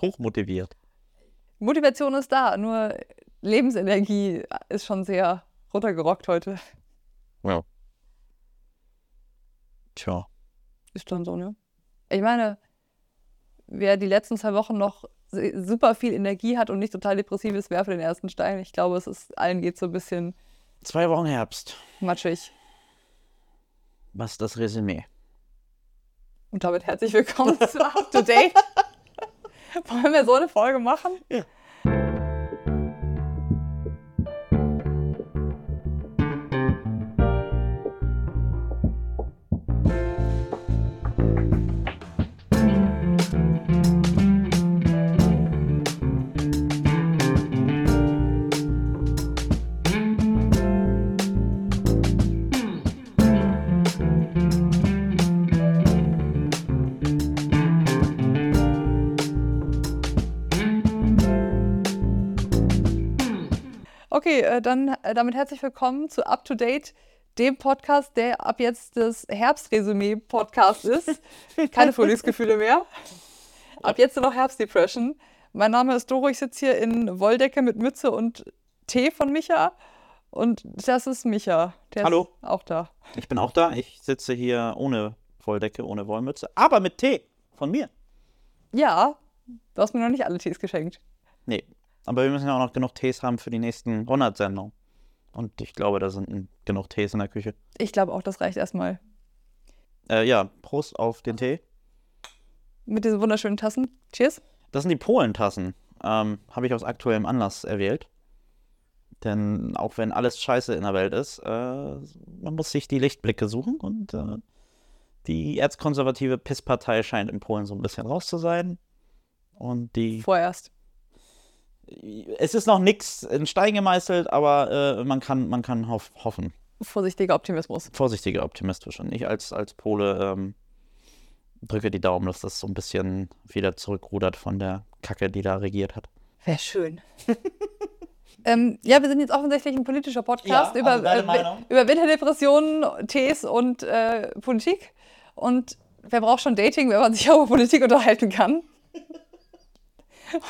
hochmotiviert. Motivation ist da, nur Lebensenergie ist schon sehr runtergerockt heute. Ja. Tja. Ist schon so, ne? Ich meine, wer die letzten zwei Wochen noch super viel Energie hat und nicht total depressiv ist, werfe den ersten Stein. Ich glaube, es ist allen geht so ein bisschen Zwei Wochen Herbst. matschig. Was ist das Resümee? Und damit herzlich willkommen zu Up to Date. Wollen wir so eine Folge machen? Ja. Okay, äh, dann äh, damit herzlich willkommen zu Up to Date, dem Podcast, der ab jetzt das Herbstresümee-Podcast ist. Keine Frühlingsgefühle mehr. Ab jetzt nur noch Herbstdepression. Mein Name ist Doro, ich sitze hier in Wolldecke mit Mütze und Tee von Micha. Und das ist Micha. Der Hallo. ist auch da. Ich bin auch da. Ich sitze hier ohne Wolldecke, ohne Wollmütze, aber mit Tee von mir. Ja, du hast mir noch nicht alle Tees geschenkt. Nee, aber wir müssen ja auch noch genug Tees haben für die nächsten 100 Sendungen. Und ich glaube, da sind genug Tees in der Küche. Ich glaube auch, das reicht erstmal. Äh, ja, Prost auf den Tee. Mit diesen wunderschönen Tassen. Cheers. Das sind die Polentassen. Ähm, Habe ich aus aktuellem Anlass erwählt. Denn auch wenn alles scheiße in der Welt ist, äh, man muss sich die Lichtblicke suchen. Und äh, die erzkonservative PIS-Partei scheint in Polen so ein bisschen raus zu sein. Und die Vorerst. Es ist noch nichts in Stein gemeißelt, aber äh, man kann, man kann hoff, hoffen. Vorsichtiger Optimismus. Vorsichtiger optimistisch. Und ich als, als Pole ähm, drücke die Daumen, dass das so ein bisschen wieder zurückrudert von der Kacke, die da regiert hat. Wäre schön. ähm, ja, wir sind jetzt offensichtlich ein politischer Podcast Ja, über, also äh, über Winterdepressionen, Tees und äh, Politik. Und wer braucht schon Dating, wenn man sich auch über Politik unterhalten kann?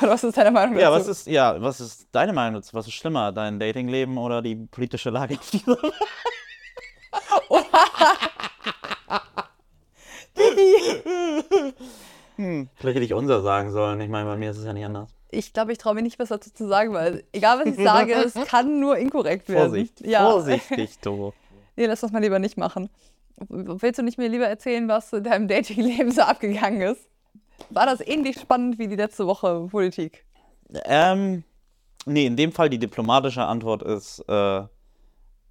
Oder was ist deine Meinung dazu? Ja, was ist, ja, was ist deine Meinung dazu? Was ist schlimmer, dein Datingleben oder die politische Lage auf dieser Welt? hm, vielleicht hätte ich unser sagen sollen. Ich meine, bei mir ist es ja nicht anders. Ich glaube, ich traue mir nicht was dazu zu sagen, weil egal was ich sage, es kann nur inkorrekt werden. Vorsicht, Ja. vorsichtig, du. Nee, lass das mal lieber nicht machen. Willst du nicht mir lieber erzählen, was in deinem Datingleben so abgegangen ist? War das ähnlich spannend wie die letzte Woche Politik? Ähm, nee, in dem Fall die diplomatische Antwort ist, äh,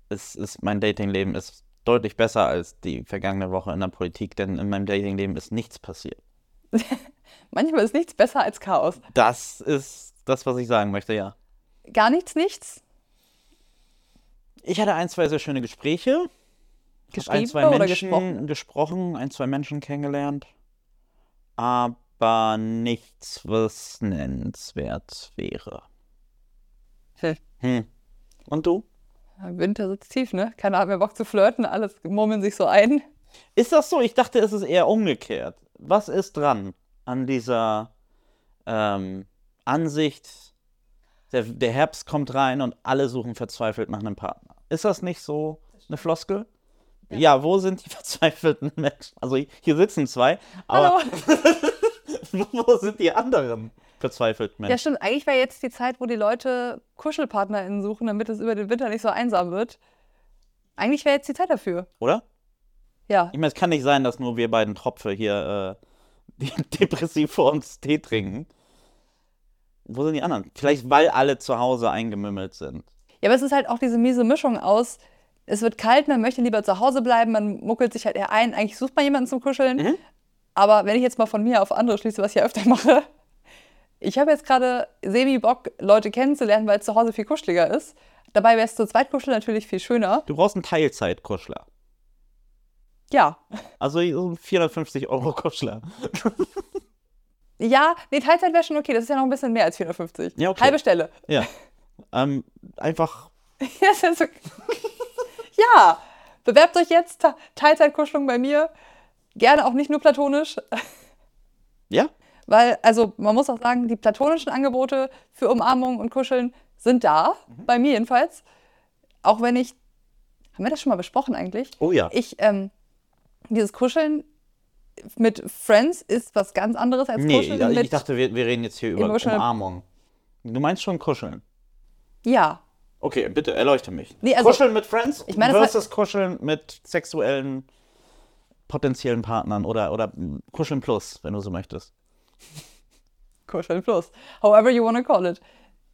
ist, ist mein Datingleben ist deutlich besser als die vergangene Woche in der Politik, denn in meinem Datingleben ist nichts passiert. Manchmal ist nichts besser als Chaos. Das ist das, was ich sagen möchte, ja. Gar nichts, nichts? Ich hatte ein, zwei sehr schöne Gespräche. Hab ein, Geschrieben zwei oder Menschen gesprochen? gesprochen, ein, zwei Menschen kennengelernt. Aber nichts, was nennenswert wäre. Hm. Hm. Und du? Winter sitzt tief, ne? Keiner hat mehr Bock zu flirten, alles murmeln sich so ein. Ist das so? Ich dachte, es ist eher umgekehrt. Was ist dran an dieser ähm, Ansicht, der, der Herbst kommt rein und alle suchen verzweifelt nach einem Partner? Ist das nicht so eine Floskel? Ja, wo sind die verzweifelten Menschen? Also hier sitzen zwei, aber Hallo. wo sind die anderen verzweifelten Ja, Menschen? stimmt. Eigentlich wäre jetzt die Zeit, wo die Leute KuschelpartnerInnen suchen, damit es über den Winter nicht so einsam wird. Eigentlich wäre jetzt die Zeit dafür. Oder? Ja. Ich meine, es kann nicht sein, dass nur wir beiden Tropfe hier äh, depressiv vor uns Tee trinken. Wo sind die anderen? Vielleicht, weil alle zu Hause eingemümmelt sind. Ja, aber es ist halt auch diese miese Mischung aus, es wird kalt, man möchte lieber zu Hause bleiben, man muckelt sich halt eher ein. Eigentlich sucht man jemanden zum Kuscheln. Mhm. Aber wenn ich jetzt mal von mir auf andere schließe, was ich ja öfter mache, ich habe jetzt gerade semi-Bock, Leute kennenzulernen, weil es zu Hause viel kuscheliger ist. Dabei wäre es zu zweit kuscheln natürlich viel schöner. Du brauchst einen Teilzeitkuschler. Ja. Also so ein 450 Euro Kuschler. Ja, nee, Teilzeit wäre schon okay. Das ist ja noch ein bisschen mehr als 450. Ja, okay. Halbe Stelle. Ja. Ähm, einfach, ist okay. ja, bewerbt euch jetzt. Teilzeitkuschelung bei mir. Gerne auch nicht nur platonisch. ja. Weil, also man muss auch sagen, die platonischen Angebote für Umarmung und Kuscheln sind da, Mhm. bei mir jedenfalls. Auch wenn ich, haben wir das schon mal besprochen eigentlich? Oh ja. Ich, ähm, dieses Kuscheln mit Friends ist was ganz anderes als Nee, Kuscheln mit, ich dachte, wir, wir reden jetzt hier über Umarmung. Du meinst schon kuscheln? ja. Okay, bitte erleuchte mich. Nee, also- kuscheln mit Friends Ich meine, das versus kuscheln mit sexuellen potenziellen Partnern oder, oder kuscheln plus, wenn du so möchtest. Kuscheln plus. However you wanna call it.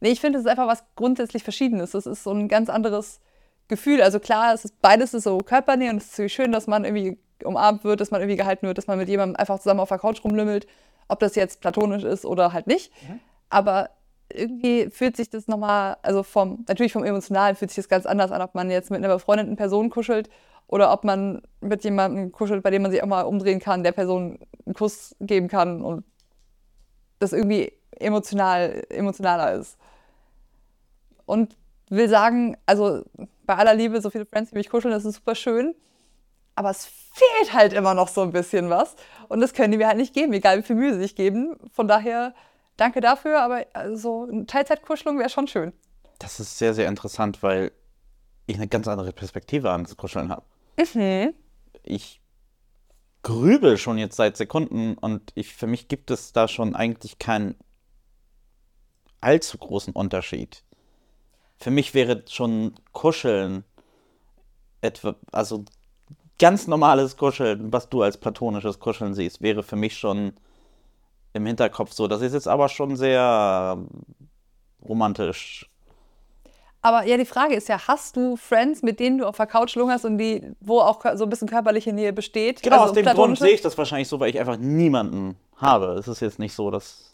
Nee, ich finde, es ist einfach was grundsätzlich Verschiedenes. Es ist so ein ganz anderes Gefühl. Also klar, es ist beides ist so Körpernähe und es ist natürlich schön, dass man irgendwie umarmt wird, dass man irgendwie gehalten wird, dass man mit jemandem einfach zusammen auf der Couch rumlümmelt, ob das jetzt platonisch ist oder halt nicht. Aber irgendwie fühlt sich das nochmal, also vom, natürlich vom Emotionalen fühlt sich das ganz anders an, ob man jetzt mit einer befreundeten Person kuschelt oder ob man mit jemandem kuschelt, bei dem man sich auch mal umdrehen kann, der Person einen Kuss geben kann und das irgendwie emotional, emotionaler ist. Und will sagen, also bei aller Liebe, so viele Friends, die mich kuscheln, das ist super schön. Aber es fehlt halt immer noch so ein bisschen was. Und das können die mir halt nicht geben, egal wie viel Mühe sie sich geben. Von daher danke dafür, aber also eine Teilzeitkuschelung wäre schon schön. Das ist sehr, sehr interessant, weil ich eine ganz andere Perspektive an das Kuscheln habe. Mhm. Ich grübel schon jetzt seit Sekunden und ich, für mich gibt es da schon eigentlich keinen allzu großen Unterschied. Für mich wäre schon Kuscheln etwa, also ganz normales Kuscheln, was du als platonisches Kuscheln siehst, wäre für mich schon im Hinterkopf so. Das ist jetzt aber schon sehr romantisch. Aber ja, die Frage ist ja, hast du Friends, mit denen du auf der Couch lungerst und die, wo auch so ein bisschen körperliche Nähe besteht? Genau, Also aus dem Grund sehe ich das wahrscheinlich so, weil ich einfach niemanden habe. Es ist jetzt nicht so, dass.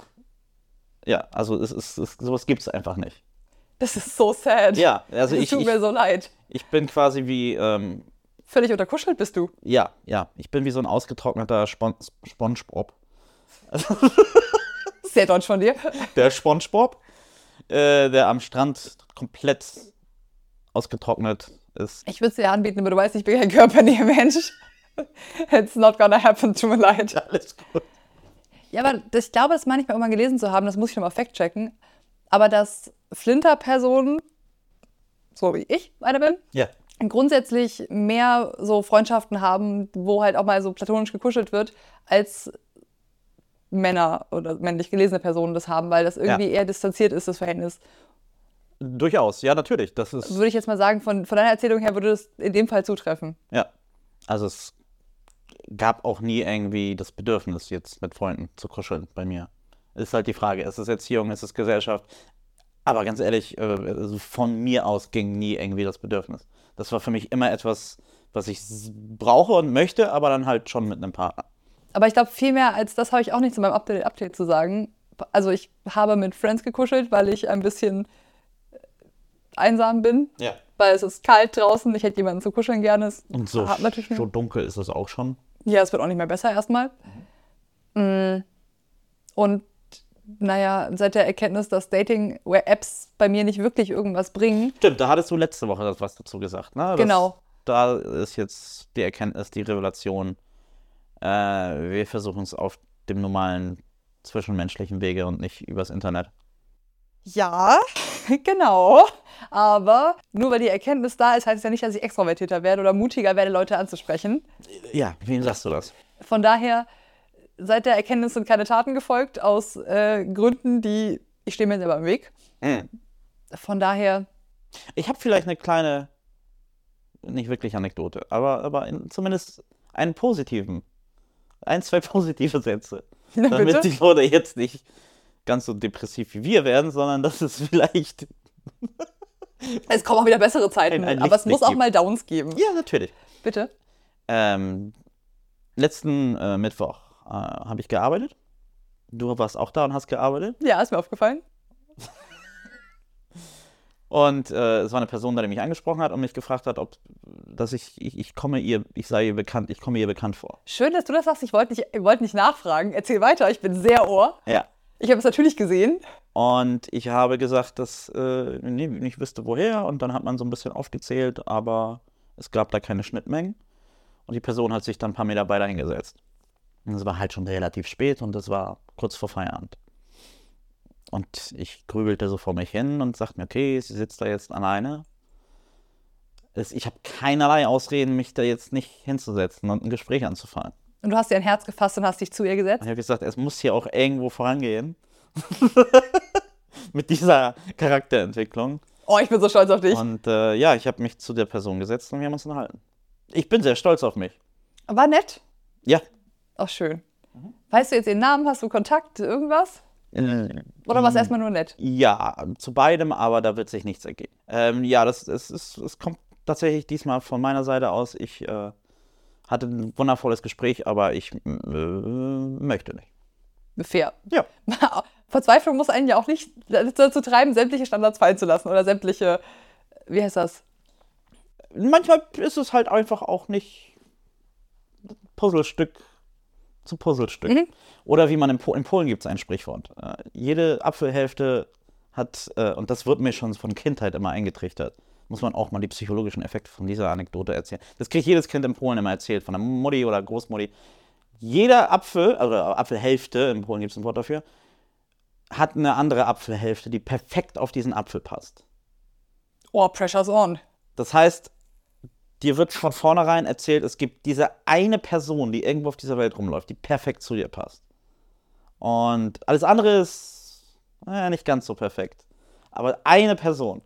Ja, also es ist, es, sowas gibt es einfach nicht. Das ist so sad. Ja, also Es ich, tut ich, mir so leid. ich bin quasi wie, ähm, Völlig unterkuschelt bist du. ja, ja, ich bin wie so ein ausgetrockneter Spon Spongebob. Sehr deutsch von dir. Der Spongebob, äh, der am Strand komplett ausgetrocknet ist. Ich würde es dir anbieten, aber du weißt, ich bin kein Körpernähe-Mensch. It's not gonna happen, tut mir leid. Alles gut. Ja, aber das, ich glaube, das meine ich mal irgendwann gelesen zu haben, das muss ich nochmal fact-checken. Aber dass Flinter-Personen, so wie ich eine bin, Ja. grundsätzlich mehr so Freundschaften haben, wo halt auch mal so platonisch gekuschelt wird, als Männer oder männlich gelesene Personen das haben, weil das irgendwie eher distanziert ist, das Verhältnis. Durchaus, ja, natürlich. Das ist. Würde ich jetzt mal sagen, von, von deiner Erzählung her würde das in dem Fall zutreffen. Ja. Also es gab auch nie irgendwie das Bedürfnis, jetzt mit Freunden zu kuscheln bei mir. Ist halt die Frage, ist es Erziehung, ist es Gesellschaft? Aber ganz ehrlich, äh, also von mir aus ging nie irgendwie das Bedürfnis. Das war für mich immer etwas, was ich brauche und möchte, aber dann halt schon mit einem Partner. Aber ich glaube, viel mehr als das habe ich auch nicht zu meinem Update, Update zu sagen. Also ich habe mit Friends gekuschelt, weil ich ein bisschen äh, einsam bin, Ja. weil es ist kalt draußen. Ich hätte jemanden zu kuscheln gerne. Es Und so, hat natürlich so dunkel ist es auch schon. Ja, es wird auch nicht mehr besser erstmal. Mm. Und naja, seit der Erkenntnis, dass Dating-Apps bei mir nicht wirklich irgendwas bringen, Stimmt, da hattest du letzte Woche was dazu gesagt, ne? Das, Genau. Da ist jetzt die Erkenntnis, die Revelation. Äh, wir versuchen es auf dem normalen zwischenmenschlichen Wege und nicht übers Internet. ja, genau. Aber nur weil die Erkenntnis da ist, heißt es ja nicht, dass ich extrovertierter werde oder mutiger werde, Leute anzusprechen. Ja, wem sagst du das? Von daher, seit der Erkenntnis sind keine Taten gefolgt, aus äh, Gründen, die ich stehe mir selber im Weg. Hm. Von daher, Ich habe vielleicht eine kleine, nicht wirklich Anekdote, aber, aber in, zumindest einen positiven, ein, zwei positive Sätze. Na, damit bitte? die Leute jetzt nicht ganz so depressiv wie wir werden, sondern dass es vielleicht. es kommen auch wieder bessere Zeiten, Ein- ein aber es muss auch mal Downs geben. Ja, natürlich. Bitte? Ähm, letzten äh, Mittwoch äh, habe ich gearbeitet. Du warst auch da und hast gearbeitet. Ja, ist mir aufgefallen. Und äh, es war eine Person, die mich angesprochen hat und mich gefragt hat, ob dass ich, ich, ich komme ihr, ich sei ihr bekannt, ich komme ihr bekannt vor. Schön, dass du das sagst. Ich wollte nicht, ich wollte nicht nachfragen. Erzähl weiter. Ich bin sehr ohr. Ja. Ich habe es natürlich gesehen. Und ich habe gesagt, dass äh, nee, nicht wüsste woher. Und dann hat man so ein bisschen aufgezählt, aber es gab da keine Schnittmengen. Und die Person hat sich dann ein paar Meter weiter hingesetzt. Und es war halt schon relativ spät und es war kurz vor Feierabend. Und ich grübelte so vor mich hin und sagte mir, okay, sie sitzt da jetzt alleine. Ich habe keinerlei Ausreden, mich da jetzt nicht hinzusetzen und ein Gespräch anzufangen. Und du hast dir ein Herz gefasst und hast dich zu ihr gesetzt. Ich habe gesagt, es muss hier auch irgendwo vorangehen. Mit dieser Charakterentwicklung. Oh, ich bin so stolz auf dich. Und äh, ja, ich habe mich zu der Person gesetzt und wir haben uns unterhalten. Ich bin sehr stolz auf mich. War nett. Ja. Auch schön. Weißt du jetzt ihren Namen? Hast du Kontakt? Irgendwas? Oder war es erstmal nur nett? Ja, zu beidem, aber da wird sich nichts ergeben. Ähm, ja, das, das, ist, es kommt tatsächlich diesmal von meiner Seite aus. Ich äh, hatte ein wundervolles Gespräch, aber ich äh, möchte nicht. Fair. Ja. Verzweiflung muss einen ja auch nicht dazu treiben, sämtliche Standards fallen zu lassen oder sämtliche, wie heißt das? Manchmal ist es halt einfach auch nicht Puzzlestück zu Puzzlestück. Mhm. Oder wie man in, po in Polen gibt es ein Sprichwort. Äh, jede Apfelhälfte hat, äh, und das wird mir schon von Kindheit immer eingetrichtert, muss man auch mal die psychologischen Effekte von dieser Anekdote erzählen. Das kriegt jedes Kind in Polen immer erzählt, von der Mutti oder Großmutti. Jeder Apfel, also Apfelhälfte, in Polen gibt es ein Wort dafür, hat eine andere Apfelhälfte, die perfekt auf diesen Apfel passt. Oh, pressure's on. Das heißt, dir wird von vornherein erzählt, es gibt diese eine Person, die irgendwo auf dieser Welt rumläuft, die perfekt zu dir passt. Und alles andere ist naja, nicht ganz so perfekt. Aber eine Person.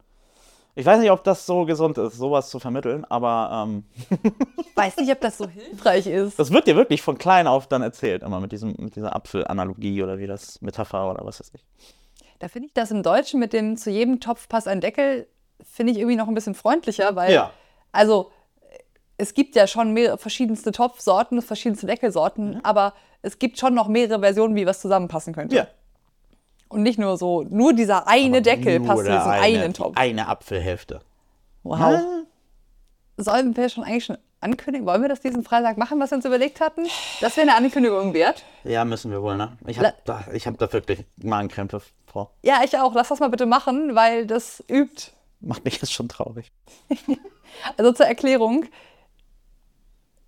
Ich weiß nicht, ob das so gesund ist, sowas zu vermitteln, aber ähm, Ich weiß nicht, ob das so hilfreich ist. das wird dir wirklich von klein auf dann erzählt, immer mit, diesem, mit dieser Apfelanalogie oder wie das Metapher oder was weiß ich. Da finde ich das im Deutschen mit dem zu jedem Topf passt ein Deckel, finde ich irgendwie noch ein bisschen freundlicher, weil, Ja. also, es gibt ja schon mehrere verschiedenste Topfsorten, verschiedenste Deckelsorten, aber es gibt schon noch mehrere Versionen, wie was zusammenpassen könnte. Ja. Und nicht nur so, nur dieser eine Deckel Nur passt in diesen eine, einen Topf. Eine Apfelhälfte. Wow. Ja. Sollen wir schon eigentlich schon ankündigen? Wollen wir das diesen Freitag machen, was wir uns überlegt hatten? Das wäre eine Ankündigung wert. Ja, müssen wir wohl, ne? Ich habe da, ich hab da wirklich Magenkrämpfe, Frau. Ja, ich auch. Lass das mal bitte machen, weil das übt. Macht mich jetzt schon traurig. Also zur Erklärung.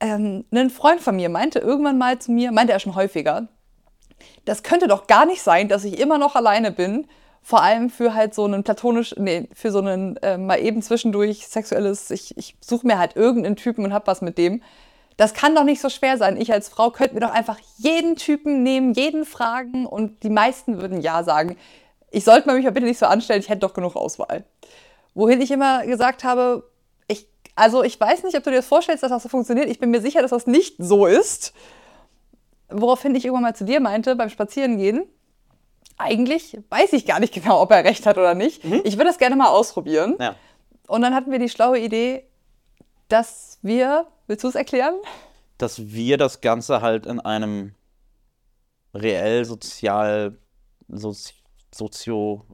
Ähm, ein Freund von mir meinte irgendwann mal zu mir, meinte er schon häufiger, das könnte doch gar nicht sein, dass ich immer noch alleine bin. Vor allem für halt so einen platonisch, nee, für so einen äh, mal eben zwischendurch sexuelles, ich, ich suche mir halt irgendeinen Typen und hab was mit dem. Das kann doch nicht so schwer sein. Ich als Frau könnte mir doch einfach jeden Typen nehmen, jeden fragen und die meisten würden Ja sagen. Ich sollte mich mal bitte nicht so anstellen, ich hätte doch genug Auswahl. Wohin ich immer gesagt habe, also ich weiß nicht, ob du dir das vorstellst, dass das so funktioniert. Ich bin mir sicher, dass das nicht so ist. Woraufhin ich irgendwann mal zu dir meinte, beim Spazierengehen, eigentlich weiß ich gar nicht genau, ob er recht hat oder nicht. Ich würde das gerne mal ausprobieren. Ja. Und dann hatten wir die schlaue Idee, dass wir, willst du es erklären? Dass wir das Ganze halt in einem reell sozial, sozi soziologischen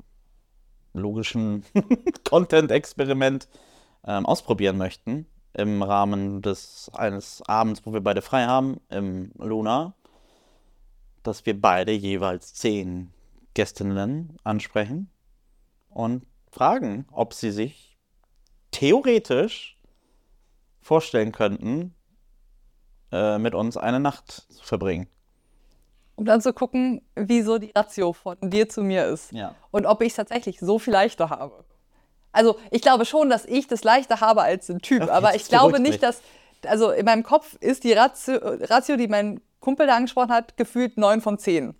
Content-Experiment ähm, ausprobieren möchten. Im Rahmen des eines Abends, wo wir beide frei haben, im Luna, dass wir beide jeweils zehn Gästinnen ansprechen und fragen, ob sie sich theoretisch vorstellen könnten, äh, mit uns eine Nacht zu verbringen. Um dann zu gucken, wie so die Ratio von dir zu mir ist. Ja. Und ob ich es tatsächlich so viel leichter habe. Also ich glaube schon, dass ich das leichter habe als ein Typ, Okay, aber ich glaube nicht, dass, also in meinem Kopf ist die Ratio, Ratio, die mein Kumpel da angesprochen hat, gefühlt 9 von 10.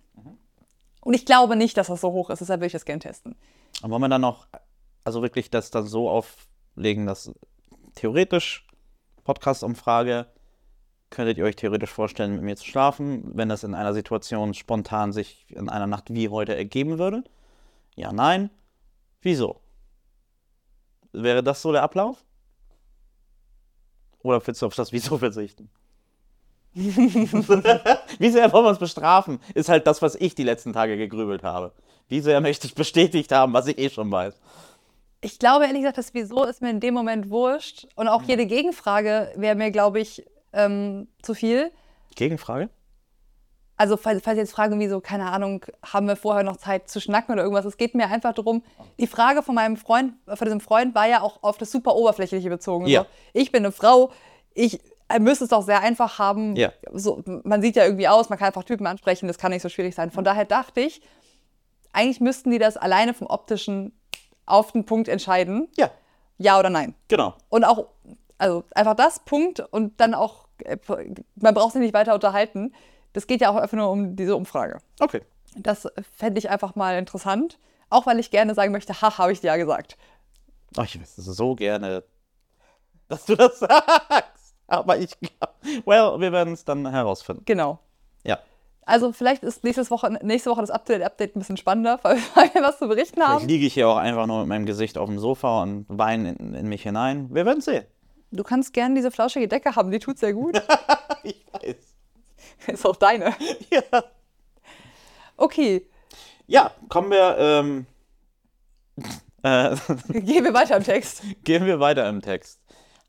Und ich glaube nicht, dass das so hoch ist, deshalb will ich das gerne testen. Und wollen wir dann noch, also wirklich das dann so auflegen, dass theoretisch, Podcast-Umfrage, könntet ihr euch theoretisch vorstellen, mit mir zu schlafen, wenn das in einer Situation spontan sich in einer Nacht wie heute ergeben würde? Ja, nein. Wieso? Wäre das so der Ablauf? Oder willst du auf das Wieso verzichten? Wie sehr wollen wir uns bestrafen, ist halt das, was ich die letzten Tage gegrübelt habe. Wie sehr möchte ich bestätigt haben, was ich eh schon weiß. Ich glaube ehrlich gesagt, das Wieso ist mir in dem Moment wurscht. Und auch jede Gegenfrage wäre mir, glaube ich, ähm, zu viel. Gegenfrage? Also, falls, falls jetzt fragen, wieso, keine Ahnung, haben wir vorher noch Zeit zu schnacken oder irgendwas. Es geht mir einfach darum, die Frage von meinem Freund, von diesem Freund war ja auch auf das super Oberflächliche bezogen. Ja. So, ich bin eine Frau, ich, müsste es doch sehr einfach haben. Ja. So, man sieht ja irgendwie aus, man kann einfach Typen ansprechen, das kann nicht so schwierig sein. Von daher dachte ich, eigentlich müssten die das alleine vom optischen auf den Punkt entscheiden. Ja, Ja oder nein. genau. Und auch, also einfach das, Punkt und dann auch, äh, man braucht sich nicht weiter unterhalten. Das geht ja auch einfach nur um diese Umfrage. Okay. Das fände ich einfach mal interessant. Auch weil ich gerne sagen möchte, ha, habe ich dir ja gesagt. Oh, ich wüsste so gerne, dass du das sagst. Aber ich glaube, well, wir werden es dann herausfinden. Genau. Ja. Also vielleicht ist nächstes Woche, nächste Woche das Update-Update ein bisschen spannender, weil wir was zu berichten Vielleicht haben. liege ich hier auch einfach nur mit meinem Gesicht auf dem Sofa und weine in, in mich hinein. Wir werden sehen. Du kannst gerne diese flauschige Decke haben, die tut sehr gut. Ich weiß. ist auch deine. Ja. Okay, Ja, kommen wir, ähm, äh, gehen wir weiter im Text. gehen wir weiter im Text.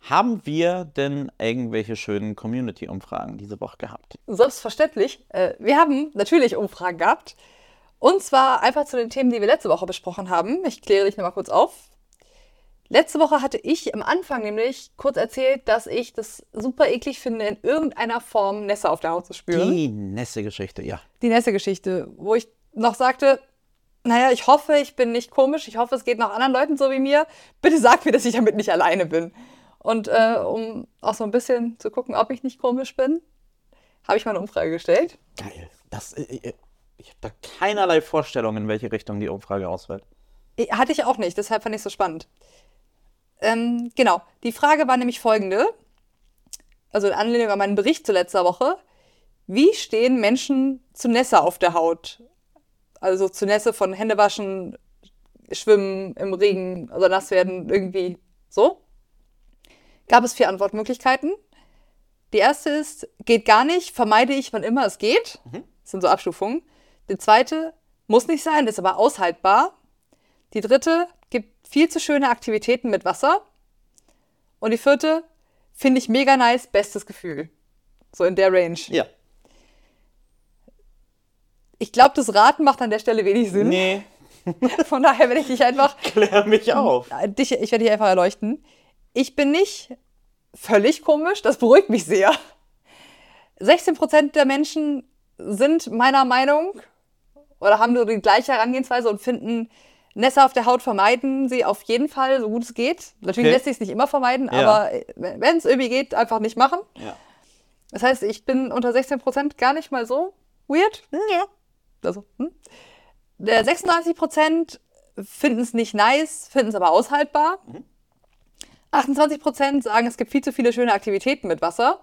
Haben wir denn irgendwelche schönen Community-Umfragen diese Woche gehabt? Selbstverständlich. Äh, wir haben natürlich Umfragen gehabt. Und zwar einfach zu den Themen, die wir letzte Woche besprochen haben. Ich kläre dich nochmal kurz auf. Letzte Woche hatte ich am Anfang nämlich kurz erzählt, dass ich das super eklig finde, in irgendeiner Form Nässe auf der Haut zu spüren. Die Nässe-Geschichte, ja. Die Nässe-Geschichte, wo ich noch sagte, naja, ich hoffe, ich bin nicht komisch. Ich hoffe, es geht noch anderen Leuten so wie mir. Bitte sag mir, dass ich damit nicht alleine bin. Und äh, um auch so ein bisschen zu gucken, ob ich nicht komisch bin, habe ich mal eine Umfrage gestellt. Geil. Das, äh, äh, ich habe da keinerlei Vorstellung, in welche Richtung die Umfrage ausfällt. Eh, Hatte ich auch nicht, deshalb fand ich es so spannend. Ähm, genau, die Frage war nämlich folgende, also in Anlehnung an meinen Bericht zu letzter Woche. Wie stehen Menschen zu Nässe auf der Haut? Also zu Nässe von Händewaschen, Schwimmen im Regen oder nass werden, irgendwie so. Gab es vier Antwortmöglichkeiten. Die erste ist, geht gar nicht, vermeide ich, wann immer es geht. Das sind so Abstufungen. Die zweite, muss nicht sein, ist aber aushaltbar. Die dritte viel zu schöne Aktivitäten mit Wasser. Und die vierte finde ich mega nice, bestes Gefühl. So in der Range. Ja. Ich glaube, das Raten macht an der Stelle wenig Sinn. Nee, Von daher werde ich dich einfach, klär mich auf. dich, ich werde dich einfach erleuchten. Ich bin nicht völlig komisch, das beruhigt mich sehr. 16% der Menschen sind meiner Meinung oder haben nur die gleiche Herangehensweise und finden Nässe auf der Haut vermeiden sie auf jeden Fall, so gut es geht. Natürlich Okay. lässt sich es nicht immer vermeiden, Ja. aber wenn es irgendwie geht, einfach nicht machen. Ja. Das heißt, ich bin unter 16% gar nicht mal so weird. ja. Also, hm? Der 36% finden es nicht nice, finden es aber aushaltbar. 28% sagen, es gibt viel zu viele schöne Aktivitäten mit Wasser.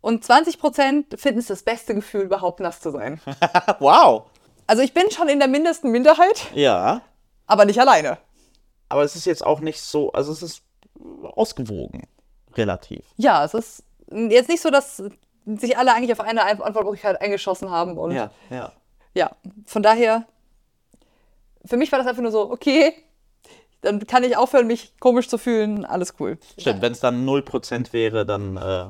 Und 20% finden es das beste Gefühl, überhaupt nass zu sein. wow. Also ich bin schon in der mindesten Minderheit, Ja. aber nicht alleine. Aber es ist jetzt auch nicht so, also es ist ausgewogen. Relativ. Ja, es ist jetzt nicht so, dass sich alle eigentlich auf eine Antwortmöglichkeit eingeschossen haben. Und Ja, ja. ja, von daher, für mich war das einfach nur so, okay, dann kann ich aufhören, mich komisch zu fühlen, alles cool. Stimmt, wenn es dann 0% wäre, dann äh,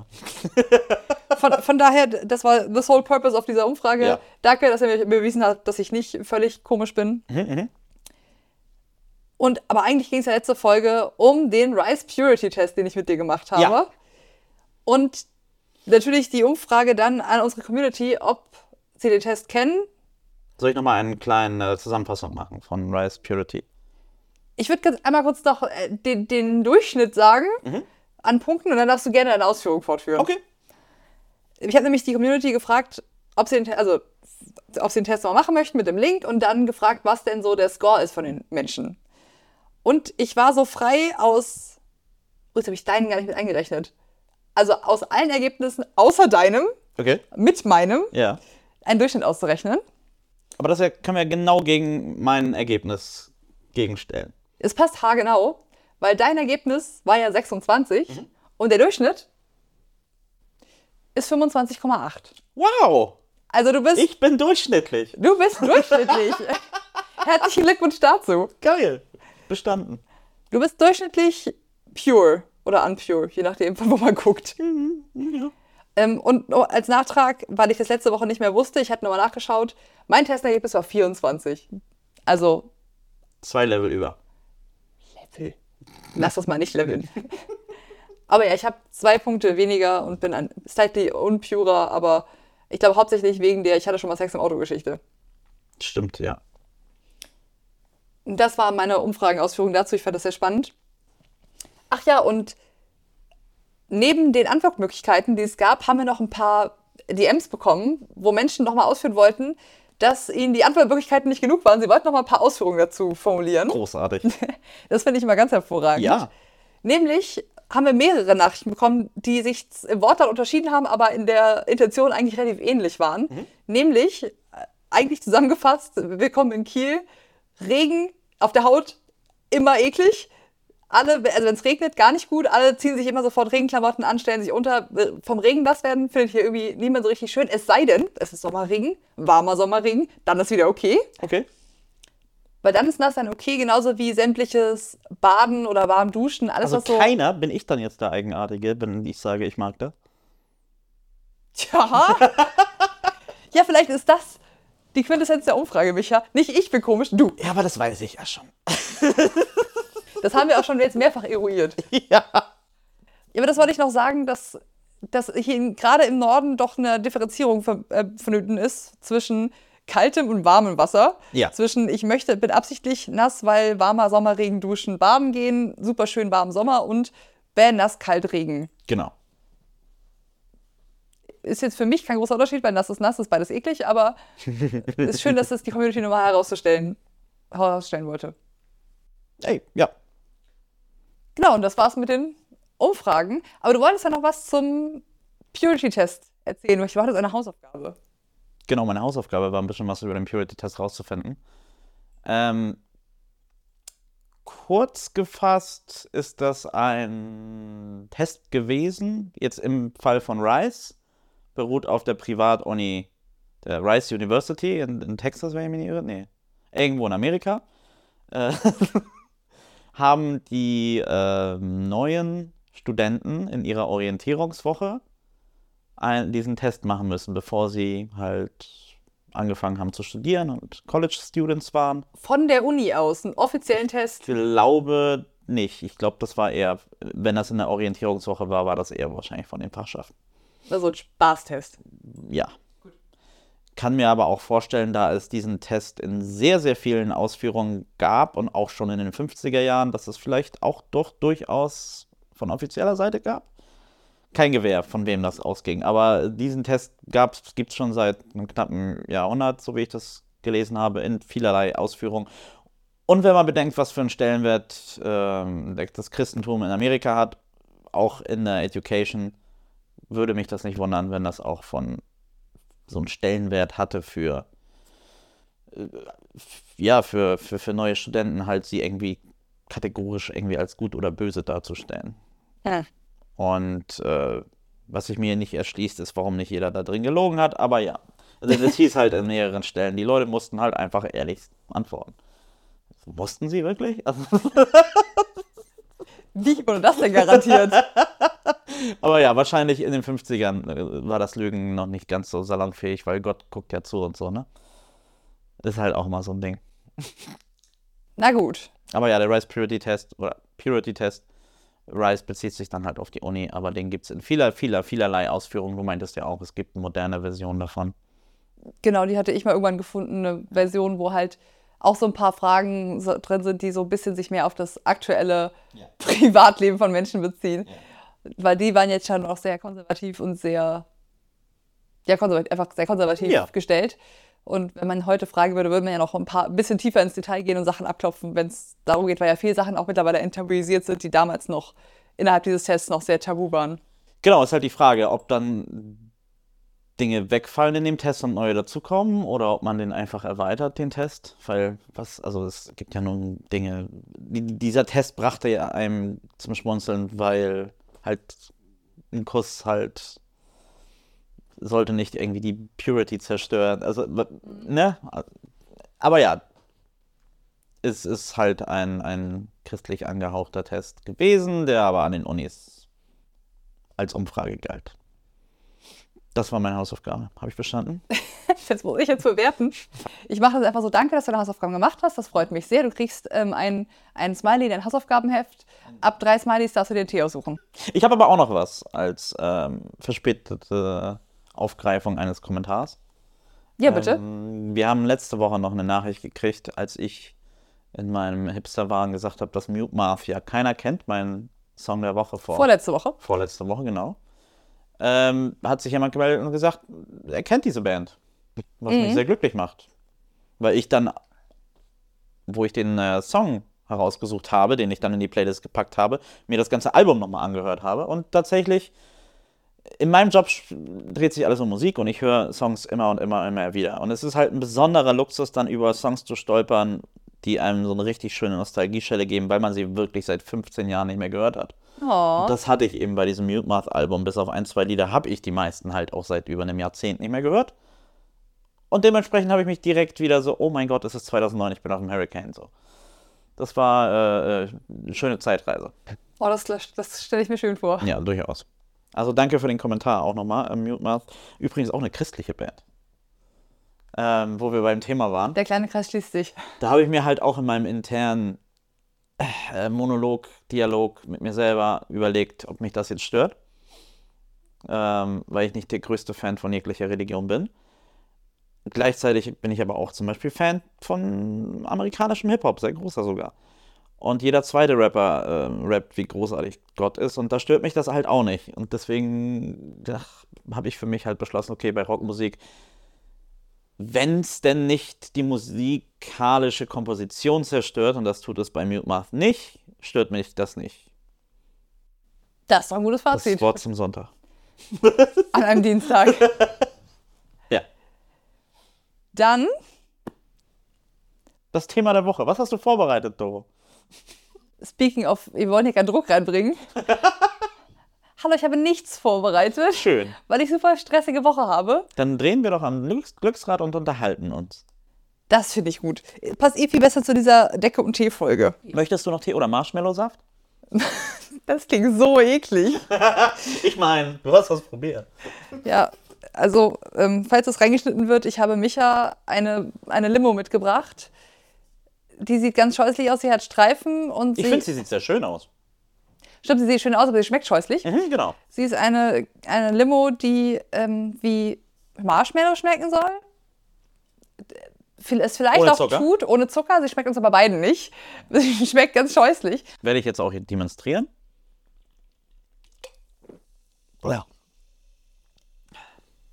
Von, von daher, das war the whole purpose auf dieser Umfrage. Ja. Danke, dass ihr mir bewiesen habt, dass ich nicht völlig komisch bin. Mhm, Und aber eigentlich ging es ja letzte Folge um den Rice Purity Test, den ich mit dir gemacht habe. Ja. Und natürlich die Umfrage dann an unsere Community, ob sie den Test kennen. soll ich nochmal eine kleine äh, Zusammenfassung machen von Rice Purity? Ich würde einmal kurz noch äh, den, den Durchschnitt sagen an Punkten und dann darfst du gerne deine Ausführung fortführen. Mhm. Okay. Ich habe nämlich die Community gefragt, ob sie den, also, ob sie den Test mal machen möchten mit dem Link und dann gefragt, was denn so der Score ist von den Menschen. Und ich war so frei aus. Oh, jetzt habe ich deinen gar nicht mit eingerechnet. Also aus allen Ergebnissen außer deinem, Okay. mit meinem, Ja. einen Durchschnitt auszurechnen. Aber das ja- können wir genau gegen mein Ergebnis gegenstellen. Es passt haargenau, weil dein Ergebnis war ja 26 und der Durchschnitt ist 25,8. Wow! Also du bist, Ich bin durchschnittlich. du bist durchschnittlich. Herzlichen Glückwunsch dazu. Geil. Bestanden. Du bist durchschnittlich pure oder unpure, je nachdem, von wo man guckt. Ähm, und als Nachtrag, weil ich das letzte Woche nicht mehr wusste, ich hatte nochmal nachgeschaut, mein Testergebnis war 24. Also, Zwei Level über. Level. Lass das mal nicht leveln. Aber ja, ich habe zwei Punkte weniger und bin ein slightly unpurer, aber ich glaube hauptsächlich wegen der, ich hatte schon mal Sex im Auto-Geschichte. Stimmt, ja. Das war meine Umfragenausführung dazu. Ich fand das sehr spannend. Ach ja, und neben den Antwortmöglichkeiten, die es gab, haben wir noch ein paar DMs bekommen, wo Menschen nochmal ausführen wollten, dass ihnen die Antwortmöglichkeiten nicht genug waren. Sie wollten nochmal ein paar Ausführungen dazu formulieren. Großartig. Das finde ich immer ganz hervorragend. Ja. Nämlich haben wir mehrere Nachrichten bekommen, die sich im Wortlaut unterschieden haben, aber in der Intention eigentlich relativ ähnlich waren. Mhm. Nämlich, äh, eigentlich zusammengefasst, willkommen in Kiel, Regen auf der Haut, immer eklig. Alle, also wenn es regnet, gar nicht gut. Alle ziehen sich immer sofort Regenklamotten an, stellen sich unter. Äh, Vom Regen nass werden findet hier irgendwie niemand so richtig schön. Es sei denn, es ist Sommerregen, warmer Sommerregen, dann ist wieder okay. Okay. Weil dann ist nass sein okay, genauso wie sämtliches Baden oder warm Duschen, alles Also was so. keiner bin ich dann jetzt der Eigenartige, wenn ich sage, ich mag das. Tja. ja, vielleicht ist das die Quintessenz der Umfrage, Micha. Nicht ich bin komisch, du. Ja, aber das weiß ich ja schon. Das haben wir auch schon jetzt mehrfach eruiert. ja. Aber das wollte ich noch sagen, dass, dass hier gerade im Norden doch eine Differenzierung ver äh, vonnöten ist zwischen kaltem und warmem Wasser. Ja. Zwischen ich möchte, bin absichtlich nass, weil warmer Sommerregen duschen, baden gehen, super schön warm Sommer und bäh, nass, kalt, Regen. Genau. Ist jetzt für mich kein großer Unterschied, weil nass ist nass, ist beides eklig, aber ist schön, dass das die Community nochmal herauszustellen, herausstellen wollte. Ey, ja. Genau, und das war's mit den Umfragen. Aber du wolltest ja noch was zum Purity-Test erzählen, weil ich warte eine Hausaufgabe. Genau, meine Hausaufgabe war ein bisschen was über den Purity-Test rauszufinden. Ähm, kurz gefasst ist das ein Test gewesen, jetzt im Fall von Rice, beruht auf der Privatuni der Rice University in, in Texas, wenn ich mich nicht irre. Nee, irgendwo in Amerika. Äh, haben die ähm, neuen Studenten in ihrer Orientierungswoche ein, diesen Test machen müssen, bevor sie halt angefangen haben zu studieren und College Students waren. Von der Uni aus, einen offiziellen Test. Ich glaube nicht. Ich glaube, das war eher, wenn das in der Orientierungswoche war, war das eher wahrscheinlich von den Fachschaften. Also ein Spaßtest. Ja. Kann mir aber auch vorstellen, da es diesen Test in sehr, sehr vielen Ausführungen gab und auch schon in den 50er Jahren, dass es vielleicht auch doch durchaus von offizieller Seite gab. Kein Gewehr, von wem das ausging. Aber diesen Test gibt es schon seit einem knappen Jahrhundert, so wie ich das gelesen habe, in vielerlei Ausführungen. Und wenn man bedenkt, was für einen Stellenwert ähm, das Christentum in Amerika hat, auch in der Education, würde mich das nicht wundern, wenn das auch von so einen Stellenwert hatte für äh, ja, für, für, für neue Studenten halt sie irgendwie kategorisch irgendwie als gut oder böse darzustellen. Ja. Und äh, was sich mir nicht erschließt, ist, warum nicht jeder da drin gelogen hat, aber ja. Also das hieß halt an mehreren Stellen. Die Leute mussten halt einfach ehrlich antworten. Mussten sie wirklich? Also, Wie wurde das denn garantiert? aber ja, wahrscheinlich in den 50ern äh, war das Lügen noch nicht ganz so salonfähig, weil Gott guckt ja zu und so, ne? Ist halt auch mal so ein Ding. Na gut. Aber ja, der Rice Purity Test oder Purity Test, Rice bezieht sich dann halt auf die Uni, aber den gibt es in vieler, vieler, vielerlei Ausführungen. Du meintest ja auch, es gibt eine moderne Version davon. Genau, die hatte ich mal irgendwann gefunden, eine Version, wo halt auch so ein paar Fragen so drin sind, die so ein bisschen sich mehr auf das aktuelle Ja. Privatleben von Menschen beziehen. Weil die waren jetzt schon auch sehr konservativ und sehr, ja, konservativ, einfach sehr konservativ Ja. gestellt. Und wenn man heute fragen würde, würde man ja noch ein paar ein bisschen tiefer ins Detail gehen und Sachen abklopfen, wenn es darum geht, weil ja viele Sachen auch mittlerweile enttabuisiert sind, die damals noch innerhalb dieses Tests noch sehr tabu waren. Genau, ist halt die Frage, ob dann Dinge wegfallen in dem Test und neue dazukommen oder ob man den einfach erweitert, den Test. Weil, was, also es gibt ja nun Dinge. Die, dieser Test brachte ja einem zum Schmunzeln, weil halt ein Kuss halt sollte nicht irgendwie die Purity zerstören. Also, ne? Aber ja, es ist halt ein, ein christlich angehauchter Test gewesen, der aber an den Unis als Umfrage galt. Das war meine Hausaufgabe. Habe ich verstanden? Jetzt muss ich jetzt bewerten. Ich mache das einfach so, danke, dass du deine Hausaufgaben gemacht hast. Das freut mich sehr. Du kriegst ähm, ein, ein Smiley, dein Hausaufgabenheft. Ab drei Smileys darfst du dir einen Tee aussuchen. Ich habe aber auch noch was als ähm, verspätete Aufgreifung eines Kommentars. Ja, bitte. Ähm, wir haben letzte Woche noch eine Nachricht gekriegt, als ich in meinem Hipsterwagen gesagt habe, dass Mute Mafia keiner kennt, meinen Song der Woche vor. Vorletzte Woche. Vorletzte Woche, genau. Ähm, hat sich jemand gemeldet und gesagt, er kennt diese Band. Was mich sehr glücklich macht. Weil ich dann, wo ich den äh, Song herausgesucht habe, den ich dann in die Playlist gepackt habe, mir das ganze Album nochmal angehört habe. Und tatsächlich, in meinem Job dreht sich alles um Musik und ich höre Songs immer und immer und immer wieder. Und es ist halt ein besonderer Luxus, dann über Songs zu stolpern, die einem so eine richtig schöne Nostalgieschelle geben, weil man sie wirklich seit 15 Jahren nicht mehr gehört hat. Oh. Und das hatte ich eben bei diesem Mute Math Album. Bis auf ein, zwei Lieder habe ich die meisten halt auch seit über einem Jahrzehnt nicht mehr gehört. Und dementsprechend habe ich mich direkt wieder so, oh mein Gott, es ist 2009, ich bin auf dem Hurricane. So. Das war äh, äh, eine schöne Zeitreise. Oh, das, das stelle ich mir schön vor. Ja, durchaus. Also danke für den Kommentar auch nochmal. Ähm, Mute Math. Übrigens auch eine christliche Band. Ähm, wo wir beim Thema waren. Der kleine Kreis schließt sich. Da habe ich mir halt auch in meinem internen äh, Monolog, Dialog mit mir selber überlegt, ob mich das jetzt stört. Ähm, weil ich nicht der größte Fan von jeglicher Religion bin. Gleichzeitig bin ich aber auch zum Beispiel Fan von amerikanischem Hip-Hop, sehr großer sogar. Und jeder zweite Rapper ähm, rappt, wie großartig Gott ist. Und da stört mich das halt auch nicht. Und deswegen habe ich für mich halt beschlossen, okay, bei Rockmusik wenn es denn nicht die musikalische Komposition zerstört, und das tut es bei Mute Math nicht, stört mich das nicht. Das ist doch ein gutes Das Fazit. Wort zum Sonntag. An einem Dienstag. Ja. Dann, Das Thema der Woche. Was hast du vorbereitet, Doro? speaking of, wir wollen hier keinen Druck reinbringen. Hallo, ich habe nichts vorbereitet, Schön. weil ich super stressige Woche habe. Dann drehen wir doch am Glücks Glücksrad und unterhalten uns. Das finde ich gut. Passt eh viel besser zu dieser Decke- und Tee-Folge. Möchtest du noch Tee oder Marshmallow-Saft? Das klingt so eklig. Ich meine, du hast was probiert. Ja, also, ähm, falls das reingeschnitten wird, ich habe Micha eine, eine Limo mitgebracht. Die sieht ganz scheußlich aus, sie hat Streifen und Ich finde, sie sieht sehr schön aus. Stimmt, sie sieht schön aus, aber sie schmeckt scheußlich. Mhm, genau. Sie ist eine, eine Limo, die ähm, wie Marshmallow schmecken soll. Es vielleicht Ohne auch Zucker? tut, ohne Zucker. Sie schmeckt uns aber beiden nicht. Sie schmeckt ganz scheußlich. Werde ich jetzt auch hier demonstrieren. Ja.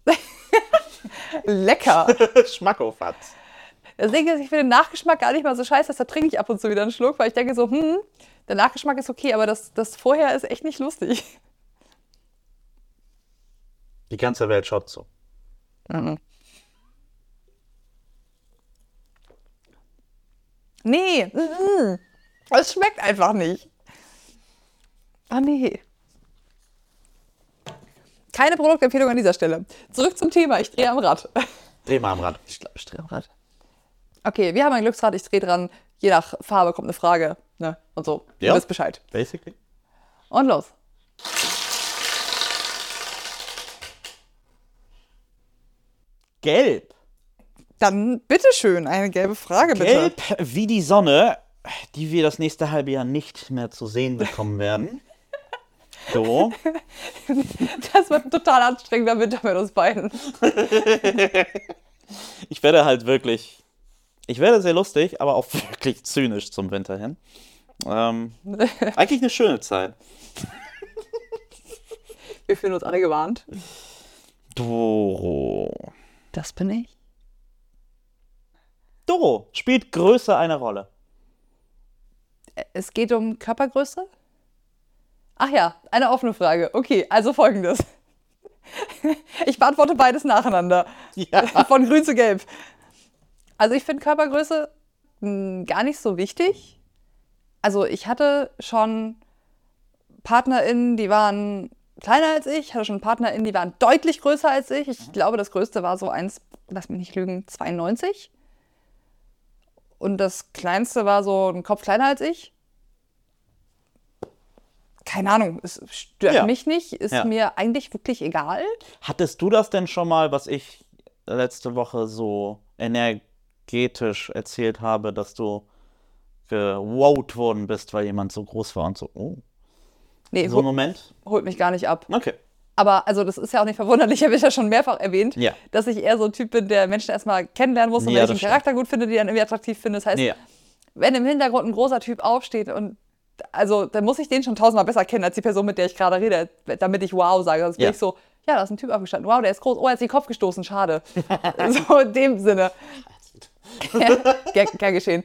Lecker. Schmackofatz. Das Ding ist, ich finde den Nachgeschmack gar nicht mal so scheiße, deshalb trinke ich ab und zu wieder einen Schluck, weil ich denke so, hm, der Nachgeschmack ist okay, aber das, das vorher ist echt nicht lustig. Die ganze Welt schaut so. Nee, mm, es schmeckt einfach nicht. Ah, nee. Keine Produktempfehlung an dieser Stelle. Zurück zum Thema, ich drehe am Rad. Dreh mal am Rad. Ich glaube, ich drehe am Rad. Okay, wir haben ein Glücksrad, ich drehe dran. Je nach Farbe kommt eine Frage. Ne? Und so. Ja. Du wisst Bescheid. Basically. Und los. Gelb. Dann bitteschön, eine gelbe Frage bitte. Gelb wie die Sonne, die wir das nächste halbe Jahr nicht mehr zu sehen bekommen werden. So. Das wird ein total anstrengender Winter mit uns beiden. Ich werde halt wirklich. Ich werde sehr lustig, aber auch wirklich zynisch zum Winter hin. Ähm, eigentlich eine schöne Zeit. Wir fühlen uns alle gewarnt. Doro. Das bin ich. Doro spielt Größe eine Rolle. Es geht um Körpergröße? Ach ja, eine offene Frage. Okay, also folgendes. Ich beantworte beides nacheinander. Ja. Von grün zu gelb. Also ich finde Körpergröße mh, gar nicht so wichtig. Also ich hatte schon PartnerInnen, die waren kleiner als ich, hatte schon PartnerInnen, die waren deutlich größer als ich. Ich glaube, das größte war so eins, lass mich nicht lügen, 92. Und das kleinste war so ein Kopf kleiner als ich. Keine Ahnung, es stört Ja. mich nicht, ist Ja. mir eigentlich wirklich egal. Hattest du das denn schon mal, was ich letzte Woche so energetisch erzählt habe, dass du gewowt worden bist, weil jemand so groß war und so. Oh. Nee, So ein Moment? holt mich gar nicht ab. Okay. Aber also das ist ja auch nicht verwunderlich, habe ich ja schon mehrfach erwähnt, Ja. dass ich eher so ein Typ bin, der Menschen erstmal kennenlernen muss und Ja, wenn ich einen stimmt. Charakter gut finde, die dann irgendwie attraktiv finde. Das heißt, ja. wenn im Hintergrund ein großer Typ aufsteht und also dann muss ich den schon tausendmal besser kennen als die Person, mit der ich gerade rede, damit ich wow sage. Sonst bin ich so, ja, da ist ein Typ aufgestanden. Wow, der ist groß. Oh, er hat sich den Kopf gestoßen. Schade. so in dem Sinne. gern, gern geschehen.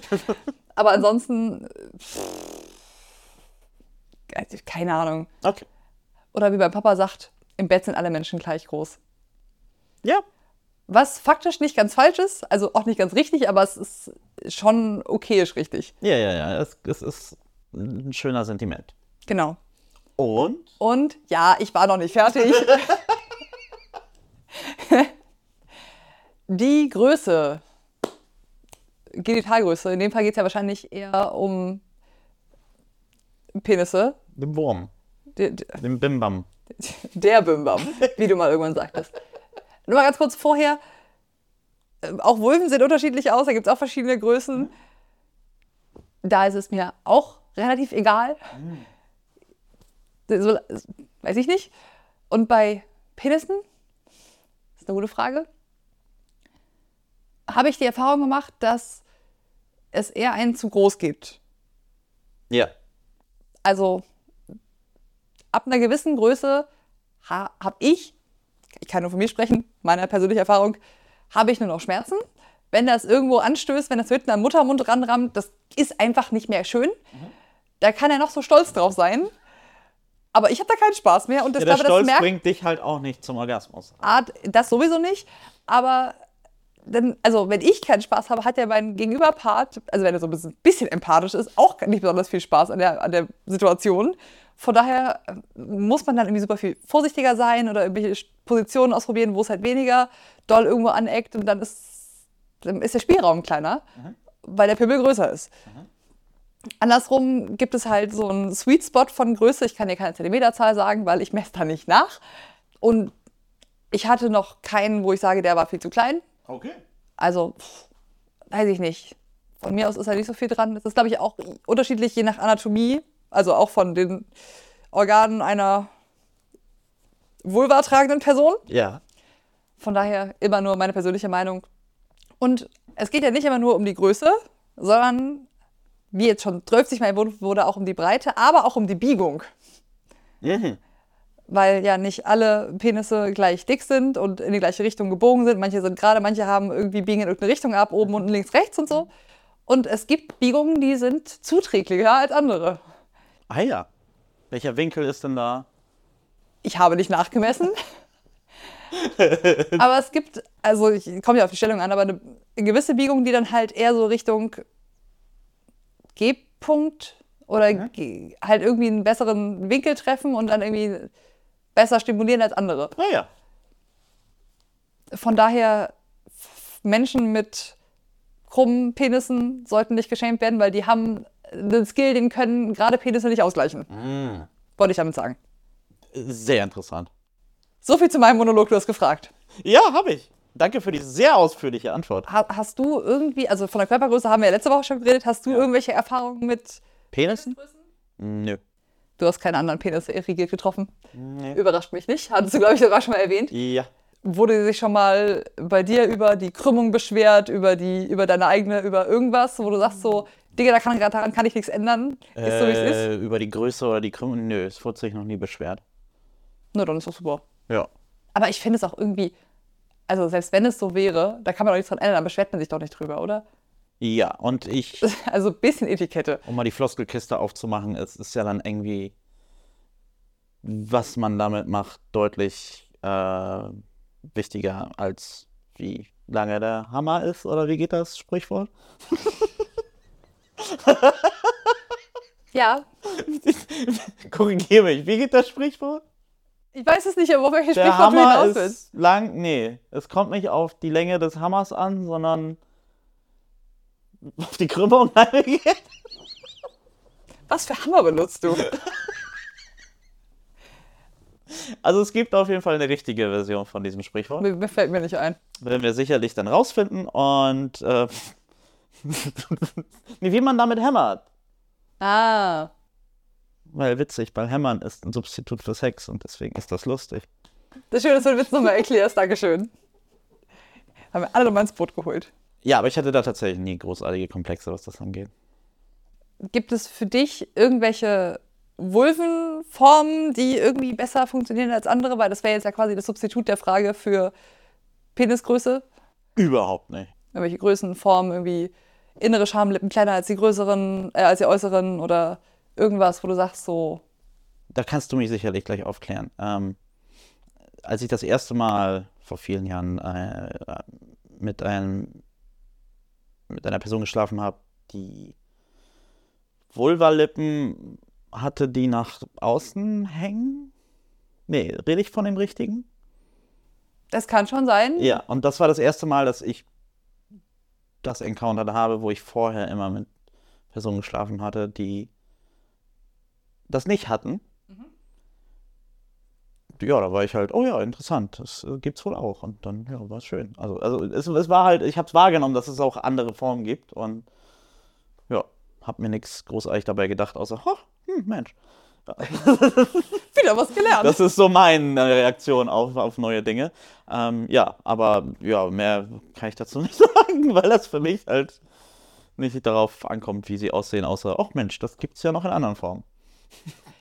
Aber ansonsten, pff, keine Ahnung. Okay. Oder wie mein Papa sagt, im Bett sind alle Menschen gleich groß. Ja. Was faktisch nicht ganz falsch ist, also auch nicht ganz richtig, aber es ist schon okayisch richtig. Ja, ja, ja. Es, es ist ein schöner Sentiment. Genau. Und? Und ja, ich war noch nicht fertig. Die Größe, Genitalgröße, in dem Fall geht es ja wahrscheinlich eher um Penisse. Den Wurm. Der, der- Den Bimbam. der Bimbam, wie du mal irgendwann sagtest. Nur mal ganz kurz vorher. äh, Auch Vulven sehen unterschiedlich aus, da gibt es auch verschiedene Größen. Da ist es mir auch relativ egal. So, weiß ich nicht. Und bei Penissen, das ist eine gute Frage, habe ich die Erfahrung gemacht, dass es eher einen zu groß gibt. Ja. Also ab einer gewissen Größe ha, habe ich, ich kann nur von mir sprechen, meiner persönlichen Erfahrung, habe ich nur noch Schmerzen. Wenn das irgendwo anstößt, wenn das mitten am Muttermund ranrammt, das ist einfach nicht mehr schön. Da kann er noch so stolz drauf sein. Aber ich habe da keinen Spaß mehr und das, ja der glaube, das Stolz merkt bringt dich halt auch nicht zum Orgasmus. Art, das sowieso nicht. Aber dann, also wenn ich keinen Spaß habe, hat ja mein Gegenüberpart, also wenn er so ein bisschen, bisschen empathisch ist, auch nicht besonders viel Spaß an der, an der Situation. Von daher äh, muss man dann irgendwie super viel vorsichtiger sein oder irgendwelche Positionen ausprobieren, wo es halt weniger doll irgendwo aneckt und dann ist, dann ist der Spielraum kleiner, weil der Pimmel größer ist. Andersrum gibt es halt so einen Sweet Spot von Größe. Ich kann dir keine Zentimeterzahl sagen, weil ich messe da nicht nach. Und ich hatte noch keinen, wo ich sage, der war viel zu klein. Okay. Also, pff, weiß ich nicht. Von mir aus ist da nicht so viel dran. Das ist, glaube ich, auch unterschiedlich je nach Anatomie. Also auch von den Organen einer vulva tragenden Person. Ja. Von daher immer nur meine persönliche Meinung. Und es geht ja nicht immer nur um die Größe, sondern, wie jetzt schon 30 Mal erwähnt wurde, auch um die Breite, aber auch um die Biegung. Mhm. Weil ja nicht alle Penisse gleich dick sind und in die gleiche Richtung gebogen sind. Manche sind gerade, manche haben irgendwie biegen in irgendeine Richtung ab, oben, unten, links, rechts und so. Und es gibt Biegungen, die sind zuträglicher als andere. Ah ja. Welcher Winkel ist denn da? Ich habe nicht nachgemessen. aber es gibt, also ich komme ja auf die Stellung an, aber eine, gewisse Biegungen, die dann halt eher so Richtung G-Punkt oder G- halt irgendwie einen besseren Winkel treffen und dann irgendwie besser stimulieren als andere. Ah ja. Von daher, Menschen mit krummen Penissen sollten nicht geschämt werden, weil die haben einen Skill, den können gerade Penisse nicht ausgleichen. Mhm. Wollte ich damit sagen. Sehr interessant. So viel zu meinem Monolog, du hast gefragt. Ja, habe ich. Danke für die sehr ausführliche Antwort. Ha hast du irgendwie, also von der Körpergröße haben wir ja letzte Woche schon geredet, hast du irgendwelche Erfahrungen mit. Penissen? Nö. Du hast keine anderen Penisse irrigiert getroffen. Nee. Überrascht mich nicht. Hattest du, glaube ich, sogar schon mal erwähnt. Ja. Wurde sich schon mal bei dir über die Krümmung beschwert, über, die, über deine eigene, über irgendwas, wo du sagst so, Digga, da kann, daran kann ich nichts ändern. Ist so, wie es ist. Äh, über die Größe oder die Krümmung? Nö, es wurde sich noch nie beschwert. Na, dann ist das super. Ja. Aber ich finde es auch irgendwie, also selbst wenn es so wäre, da kann man doch nichts dran ändern, dann beschwert man sich doch nicht drüber, oder? Ja, und ich, Also ein bisschen Etikette. um mal die Floskelkiste aufzumachen, es ist ja dann irgendwie, was man damit macht, deutlich äh, wichtiger als wie lange der Hammer ist, oder wie geht das Sprichwort? Ja, Korrigiere mich, wie geht das Sprichwort? ich weiß es nicht, aber auf welches Sprichwort du Hammer hinaus willst. ist lang, nee, es kommt nicht auf die Länge des Hammers an, sondern auf die Krümmung eingeht. Was für Hammer benutzt du? Also es gibt auf jeden Fall eine richtige Version von diesem Sprichwort. Mir, mir fällt mir nicht ein. Werden wir sicherlich dann rausfinden und äh, wie man damit hämmert. Ah. Weil witzig, weil Hämmern ist ein Substitut für Sex und deswegen ist das lustig. Das ist schön, dass du den Witz nochmal erklärst. Dankeschön. Haben wir alle nochmal ins Boot geholt. Ja, aber ich hatte da tatsächlich nie großartige Komplexe, was das angeht. Gibt es für dich irgendwelche Vulvenformen, die irgendwie besser funktionieren als andere? Weil das wäre jetzt ja quasi das Substitut der Frage für Penisgröße. Überhaupt nicht. Irgendwelche Größen, Formen, irgendwie innere Schamlippen kleiner als die größeren, äh, als die äußeren oder irgendwas, wo du sagst so. Da kannst du mich sicherlich gleich aufklären. Ähm, als ich das erste Mal vor vielen Jahren äh, mit, einem, mit einer Person geschlafen habe, die Vulvalippen hatte, die nach außen hängen. Nee, rede ich von dem richtigen? Das kann schon sein. Ja, und das war das erste Mal, dass ich das encountered habe, wo ich vorher immer mit Personen geschlafen hatte, die das nicht hatten. Ja, da war ich halt, oh ja, interessant, das äh, gibt's wohl auch. Und dann, ja, war es schön. Also, also es, es war halt, ich habe es wahrgenommen, dass es auch andere Formen gibt und ja, habe mir nichts großartig dabei gedacht, außer, oh, hm, Mensch. Ja. Wieder was gelernt. Das ist so meine Reaktion auf, auf neue Dinge. Ähm, ja, aber ja, mehr kann ich dazu nicht sagen, weil das für mich halt nicht darauf ankommt, wie sie aussehen, außer, ach Mensch, das gibt es ja noch in anderen Formen.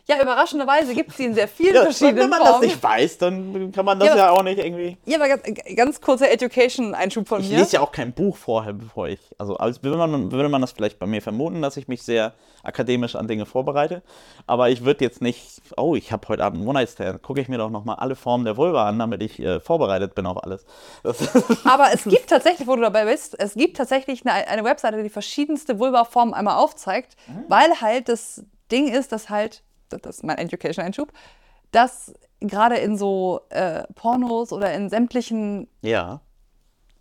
Ja, überraschenderweise gibt es die in sehr vielen ja, verschiedenen Formen. Wenn man Formen. das nicht weiß, dann kann man das ja, ja auch nicht irgendwie. Ja, aber ganz, ganz kurzer Education-Einschub von ich mir. Ich lese ja auch kein Buch vorher, bevor ich. Also, als würde man, würde man das vielleicht bei mir vermuten, dass ich mich sehr akademisch an Dinge vorbereite. Aber ich würde jetzt nicht, oh, ich habe heute Abend einen One-Night-Stand, gucke ich mir doch nochmal alle Formen der Vulva an, damit ich äh, vorbereitet bin auf alles. aber es gibt tatsächlich, wo du dabei bist, es gibt tatsächlich eine, eine Webseite, die verschiedenste Vulva-Formen einmal aufzeigt, mhm. weil halt das Ding ist, dass halt das ist mein Education-Einschub, dass gerade in so äh, Pornos oder in sämtlichen ja.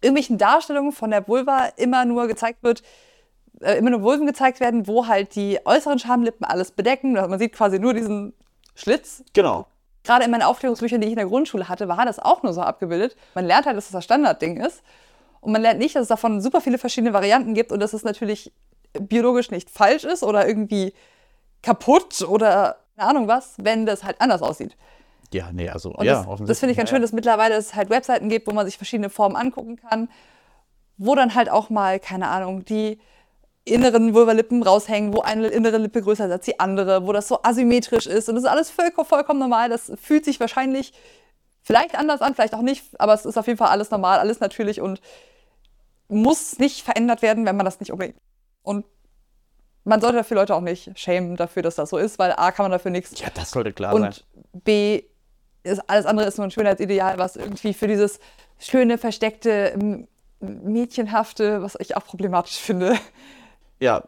irgendwelchen Darstellungen von der Vulva immer nur gezeigt wird, äh, immer nur Vulven gezeigt werden, wo halt die äußeren Schamlippen alles bedecken. Man sieht quasi nur diesen Schlitz. Genau. Gerade in meinen Aufklärungsbüchern, die ich in der Grundschule hatte, war das auch nur so abgebildet. Man lernt halt, dass das das Standardding ist. Und man lernt nicht, dass es davon super viele verschiedene Varianten gibt und dass es natürlich biologisch nicht falsch ist oder irgendwie kaputt oder keine Ahnung was, wenn das halt anders aussieht. Ja, nee, also und ja, das. Das finde ich ganz schön, dass mittlerweile es halt Webseiten gibt, wo man sich verschiedene Formen angucken kann, wo dann halt auch mal, keine Ahnung, die inneren Vulvalippen raushängen, wo eine innere Lippe größer ist als die andere, wo das so asymmetrisch ist. Und das ist alles voll, vollkommen normal. Das fühlt sich wahrscheinlich vielleicht anders an, vielleicht auch nicht, aber es ist auf jeden Fall alles normal, alles natürlich und muss nicht verändert werden, wenn man das nicht unbedingt. Und man sollte dafür Leute auch nicht schämen dafür, dass das so ist, weil A kann man dafür nichts. Ja, das sollte klar und sein. Und B ist alles andere ist nur ein Schönheitsideal, was irgendwie für dieses schöne, versteckte, mädchenhafte, was ich auch problematisch finde. Ja.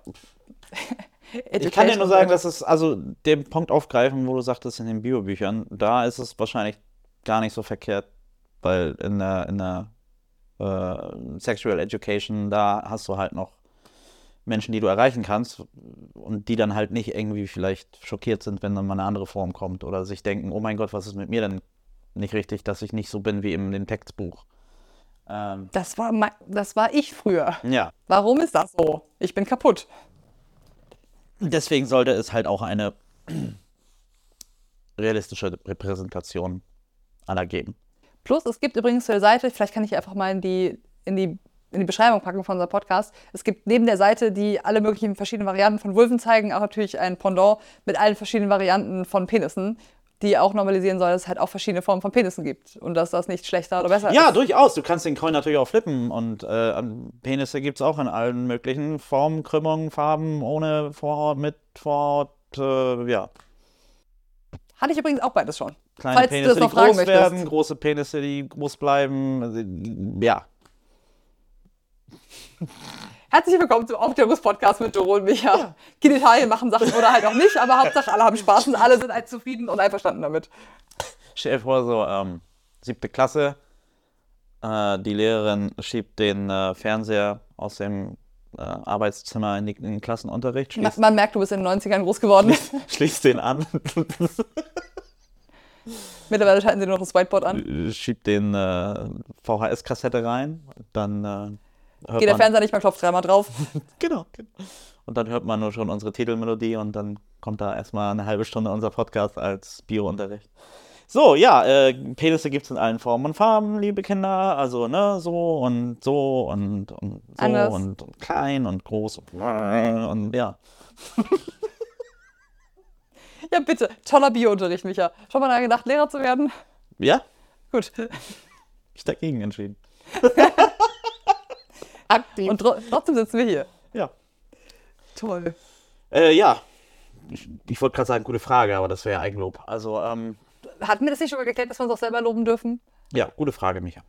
ich kann dir nur sagen, dass es, also den Punkt aufgreifen, wo du sagtest in den Biobüchern, da ist es wahrscheinlich gar nicht so verkehrt, weil in der, in der äh, Sexual Education, da hast du halt noch Menschen, die du erreichen kannst und die dann halt nicht irgendwie vielleicht schockiert sind, wenn dann mal eine andere Form kommt oder sich denken, oh mein Gott, was ist mit mir denn nicht richtig, dass ich nicht so bin wie in dem Textbuch. Ähm, das, war mein, das war ich früher. Ja. Warum ist das so? Ich bin kaputt. Deswegen sollte es halt auch eine realistische Repräsentation aller geben. Plus, es gibt übrigens zur Seite, vielleicht kann ich einfach mal in die, in die in die Beschreibung packen von unserem Podcast. Es gibt neben der Seite, die alle möglichen verschiedenen Varianten von Vulven zeigen, auch natürlich ein Pendant mit allen verschiedenen Varianten von Penissen, die auch normalisieren soll, dass es halt auch verschiedene Formen von Penissen gibt und dass das nicht schlechter oder besser ja, ist. Ja, durchaus. Du kannst den Coin natürlich auch flippen und äh, Penisse gibt es auch in allen möglichen Formen, Krümmungen, Farben, ohne Vorhaut, mit Vorhaut, äh, ja. Hatte ich übrigens auch beides schon. Kleine Falls Penisse, die groß werden, große Penisse, die groß bleiben. Ja, Herzlich willkommen zum Aufklärungspodcast mit Doro und Micha. Ja. Genitalien machen Sachen oder halt auch nicht, aber Hauptsache alle haben Spaß und alle sind halt zufrieden und einverstanden damit. Stell dir vor, so ähm, siebte Klasse, äh, die Lehrerin schiebt den äh, Fernseher aus dem äh, Arbeitszimmer in, die, in, den Klassenunterricht. Man, man, merkt, du bist in den 90ern groß geworden. Schließt den an. Mittlerweile schalten sie nur noch das Whiteboard an. Schiebt den äh, VHS-Kassette rein, dann äh, hört Geht der Fernseher nicht, man klopft dreimal drauf. genau, genau. Und dann hört man nur schon unsere Titelmelodie und dann kommt da erstmal eine halbe Stunde unser Podcast als Biounterricht. So, ja, äh, Penisse gibt es in allen Formen und Farben, liebe Kinder. Also, ne, so und so und, und so Anders. und, und klein und groß und, und ja. Ja, bitte. Toller Biounterricht, Micha. Schon mal daran gedacht, Lehrer zu werden? Ja, Gut. ich dagegen entschieden. Aktiv. Und tro trotzdem sitzen wir hier. Ja. Toll. Äh, ja. Ich, ich wollte gerade sagen, gute Frage, aber das wäre Eigenlob. Also, ähm, Hatten wir das nicht schon mal geklärt, dass wir uns auch selber loben dürfen? ja, gute Frage, Micha.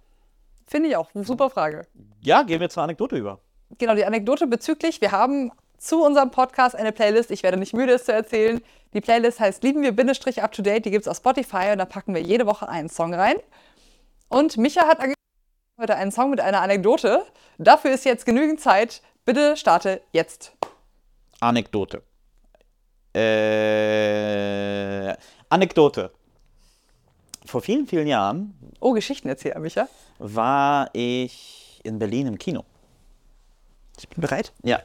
Finde ich auch. Super Frage. Ja, gehen wir zur Anekdote über. Genau, die Anekdote bezüglich, wir haben zu unserem Podcast eine Playlist. Ich werde nicht müde, es zu erzählen. Die Playlist heißt Lieben wir Bindestrich Up to Date. Die gibt es auf Spotify und da packen wir jede Woche einen Song rein. Und Micha hat angekündigt, heute einen Song mit einer Anekdote. Dafür ist jetzt genügend Zeit. Bitte starte jetzt. Anekdote. Äh, Anekdote. Vor vielen, vielen Jahren Oh, Geschichtenerzähler, Micha. war ich in Berlin im Kino. Ich bin bereit. Ja.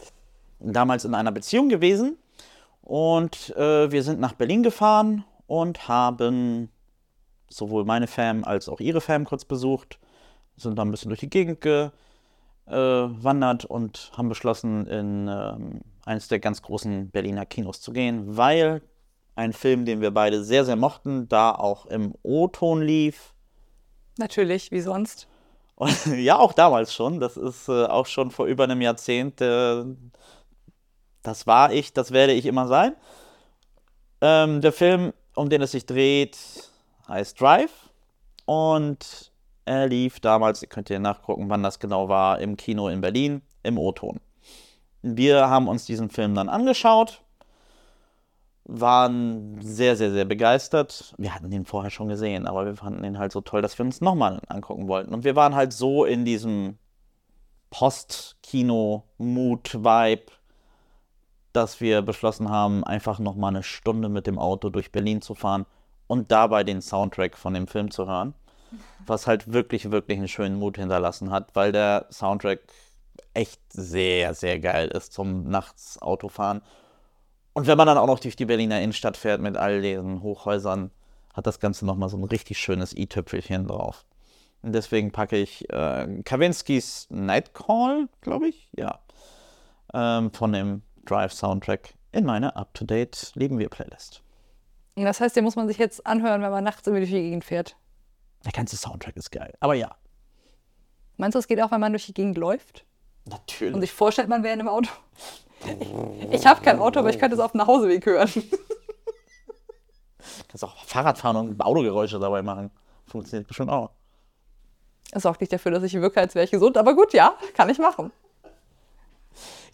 Damals in einer Beziehung gewesen. Und äh, wir sind nach Berlin gefahren und haben sowohl meine Fam als auch ihre Fam kurz besucht. Sind dann ein bisschen durch die Gegend gewandert und haben beschlossen, in ähm, eines der ganz großen Berliner Kinos zu gehen, weil ein Film, den wir beide sehr, sehr mochten, da auch im O-Ton lief. Natürlich, wie sonst. Und, ja, auch damals schon. Das ist äh, auch schon vor über einem Jahrzehnt. Äh, das war ich, das werde ich immer sein. Ähm, der Film, um den es sich dreht, heißt Drive. Und er lief damals, ihr könnt ihr nachgucken, wann das genau war, im Kino in Berlin, im O-Ton. Wir haben uns diesen Film dann angeschaut, waren sehr, sehr, sehr begeistert. Wir hatten den vorher schon gesehen, aber wir fanden ihn halt so toll, dass wir uns nochmal angucken wollten. Und wir waren halt so in diesem Post-Kino-Mood-Vibe, dass wir beschlossen haben, einfach nochmal eine Stunde mit dem Auto durch Berlin zu fahren und dabei den Soundtrack von dem Film zu hören. Was halt wirklich, wirklich einen schönen Mut hinterlassen hat, weil der Soundtrack echt sehr, sehr geil ist zum nachts Autofahren. Und wenn man dann auch noch durch die Berliner Innenstadt fährt mit all diesen Hochhäusern, hat das Ganze nochmal so ein richtig schönes i-Tüpfelchen drauf. Und deswegen packe ich äh, Kawinskis Nightcall, glaube ich, ja, ähm, von dem Drive-Soundtrack in meine Up-to-Date Lieben wir Playlist. Das heißt, den muss man sich jetzt anhören, wenn man nachts durch die Gegend fährt. Der ganze Soundtrack ist geil. Aber ja, Meinst du, es geht auch, wenn man durch die Gegend läuft natürlich. und sich vorstellt, man wäre in einem Auto? Ich habe kein Auto, aber ich könnte es auf dem Nachhauseweg hören. kannst auch Fahrrad fahren und Autogeräusche dabei machen. Funktioniert bestimmt auch. Das sorgt nicht dafür, dass ich wirke, als wäre ich gesund, aber gut, ja, kann ich machen.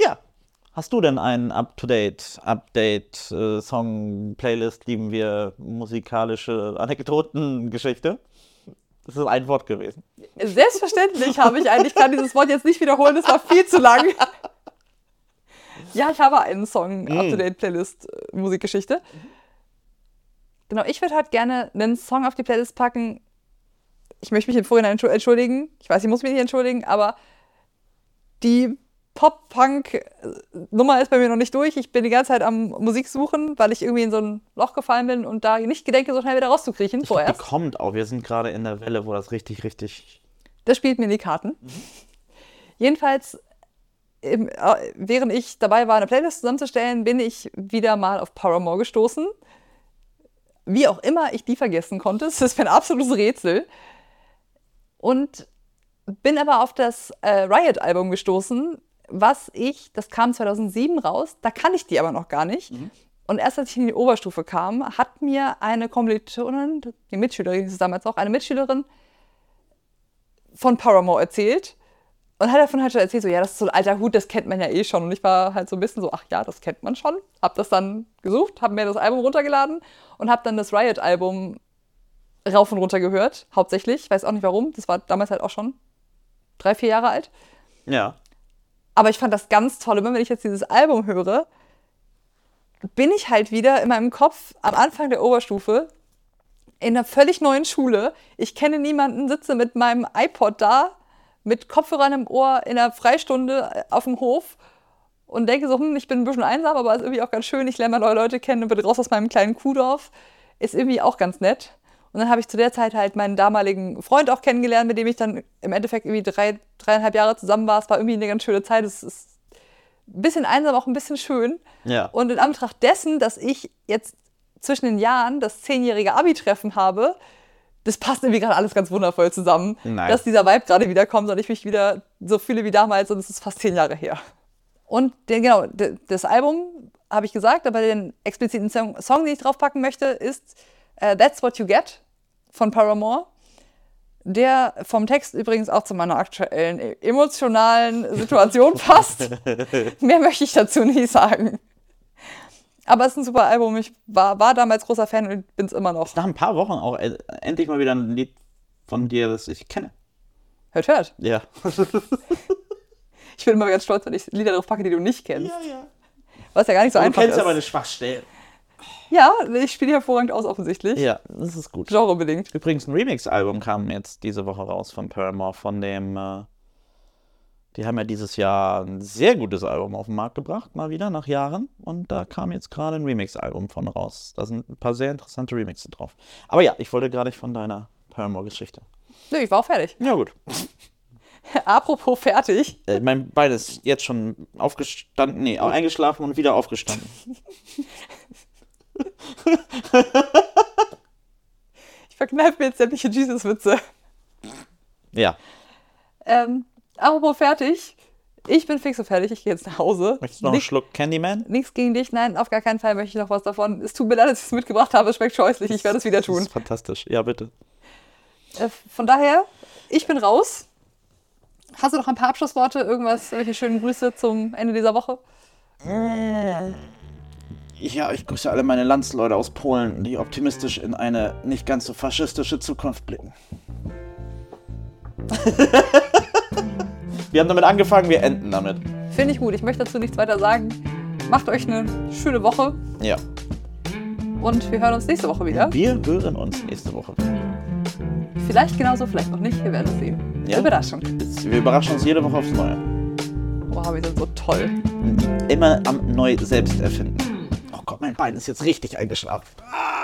Ja. Hast du denn einen Up-to-Date, Update, äh, Song, Playlist, lieben wir, musikalische Anekdoten, Geschichte? Das ist ein Wort gewesen. Selbstverständlich habe ich einen. Ich kann dieses Wort jetzt nicht wiederholen, das war viel zu lang. Ja, ich habe einen Song, Up-to-Date-Playlist, äh, Musikgeschichte. Genau, ich würde heute gerne einen Song auf die Playlist packen. Ich möchte mich im Vorhinein entschu- entschuldigen. Ich weiß, ich muss mich nicht entschuldigen, aber die Pop-Punk-Nummer ist bei mir noch nicht durch. Ich bin die ganze Zeit am Musik suchen, weil ich irgendwie in so ein Loch gefallen bin und da nicht gedenke, so schnell wieder rauszukriechen Ich vorerst. kommt auch. Wir sind gerade in der Welle, wo das richtig, richtig. Das spielt mir in die Karten. Jedenfalls, im, äh, während ich dabei war, eine Playlist zusammenzustellen, bin ich wieder mal auf Paramore gestoßen. Wie auch immer ich die vergessen konnte. Es ist ein absolutes Rätsel. Und bin aber auf das äh, Riot-Album gestoßen, was ich, das kam 2007 raus, da kann ich die aber noch gar nicht. Und erst als ich in die Oberstufe kam, hat mir eine Kommilitonin, die Mitschülerin ist es damals auch, eine Mitschülerin von Paramore erzählt und hat davon halt schon erzählt, so, ja, das ist so ein alter Hut, das kennt man ja eh schon. Und ich war halt so ein bisschen so, ach ja, das kennt man schon. Hab das dann gesucht, hab mir das Album runtergeladen und hab dann das Riot-Album rauf und runter gehört, hauptsächlich. Ich weiß auch nicht warum, das war damals halt auch schon drei, vier Jahre alt. Ja. Aber ich fand das ganz toll. Immer wenn ich jetzt dieses Album höre, bin ich halt wieder in meinem Kopf am Anfang der Oberstufe in einer völlig neuen Schule. Ich kenne niemanden, sitze mit meinem iPod da, mit Kopfhörern im Ohr in einer Freistunde äh, auf dem Hof und denke so, hm, ich bin ein bisschen einsam, aber ist irgendwie auch ganz schön. Ich lerne mal neue Leute kennen und bin raus aus meinem kleinen Kuhdorf. Ist irgendwie auch ganz nett. Und dann habe ich zu der Zeit halt meinen damaligen Freund auch kennengelernt, mit dem ich dann im Endeffekt irgendwie drei, dreieinhalb Jahre zusammen war. Es war irgendwie eine ganz schöne Zeit. Es ist ein bisschen einsam, auch ein bisschen schön. Ja. Und in Anbetracht dessen, dass ich jetzt zwischen den Jahren das zehnjährige Abi-Treffen habe, das passt irgendwie gerade alles ganz wundervoll zusammen, Nice. dass dieser Vibe gerade wieder kommt und ich mich wieder so fühle wie damals und es ist fast zehn Jahre her. Und den, genau, das Album habe ich gesagt, aber den expliziten Song, Song, den ich draufpacken möchte, ist äh, That's What You Get von Paramore. Der vom Text übrigens auch zu meiner aktuellen e- emotionalen Situation passt. Mehr möchte ich dazu nicht sagen. Aber es ist ein super Album. Ich war, war damals großer Fan und bin es immer noch. Nach ein paar Wochen auch endlich mal wieder ein Lied von dir, das ich kenne. Hört, hört. Ja. Ich bin immer ganz stolz, wenn ich Lieder drauf packe, die du nicht kennst. ja. Was ja gar nicht so Du einfach kennst ist. aber eine Schwachstelle. Ja, ich spiele hervorragend aus, offensichtlich. Ja, das ist gut. Genrebedingt. Übrigens, ein Remix-Album kam jetzt diese Woche raus von Paramore, von dem, äh, die haben ja dieses Jahr ein sehr gutes Album auf den Markt gebracht, mal wieder, nach Jahren. Und da kam jetzt gerade ein Remix-Album von raus. Da sind ein paar sehr interessante Remixe drauf. Aber ja, ich wollte gar nicht von deiner Paramore-Geschichte. Nö, ich war auch fertig. Ja, gut. Apropos fertig. Äh, mein Bein ist jetzt schon aufgestanden, nee, eingeschlafen und wieder aufgestanden. Ich verkneife mir jetzt sämtliche Jesus-Witze. Ja. Ähm, apropos fertig. Ich bin fix und fertig. Ich gehe jetzt nach Hause. Möchtest du noch einen Schluck Candyman? Nichts gegen dich, nein, auf gar keinen Fall möchte ich noch was davon. Es tut mir leid, dass ich es mitgebracht habe, es schmeckt scheußlich, ich werde es wieder Das tun. ist fantastisch. Ja, bitte. Äh, von daher, ich bin raus. Hast du noch ein paar Abschlussworte, irgendwas, welche schönen Grüße zum Ende dieser Woche? Ja, ich grüße alle meine Landsleute aus Polen, die optimistisch in eine nicht ganz so faschistische Zukunft blicken. wir haben damit angefangen, wir enden damit. Finde ich gut, ich möchte dazu nichts weiter sagen. Macht euch eine schöne Woche Ja. und wir hören uns nächste Woche wieder. Wir hören uns nächste Woche. Vielleicht genauso, vielleicht noch nicht, wir werden es sehen. Ja. Überraschung. Wir überraschen uns jede Woche aufs Neue. Wow, wir sind so toll. Immer am neu selbst erfinden. Mein Bein ist jetzt richtig eingeschlafen. Ah!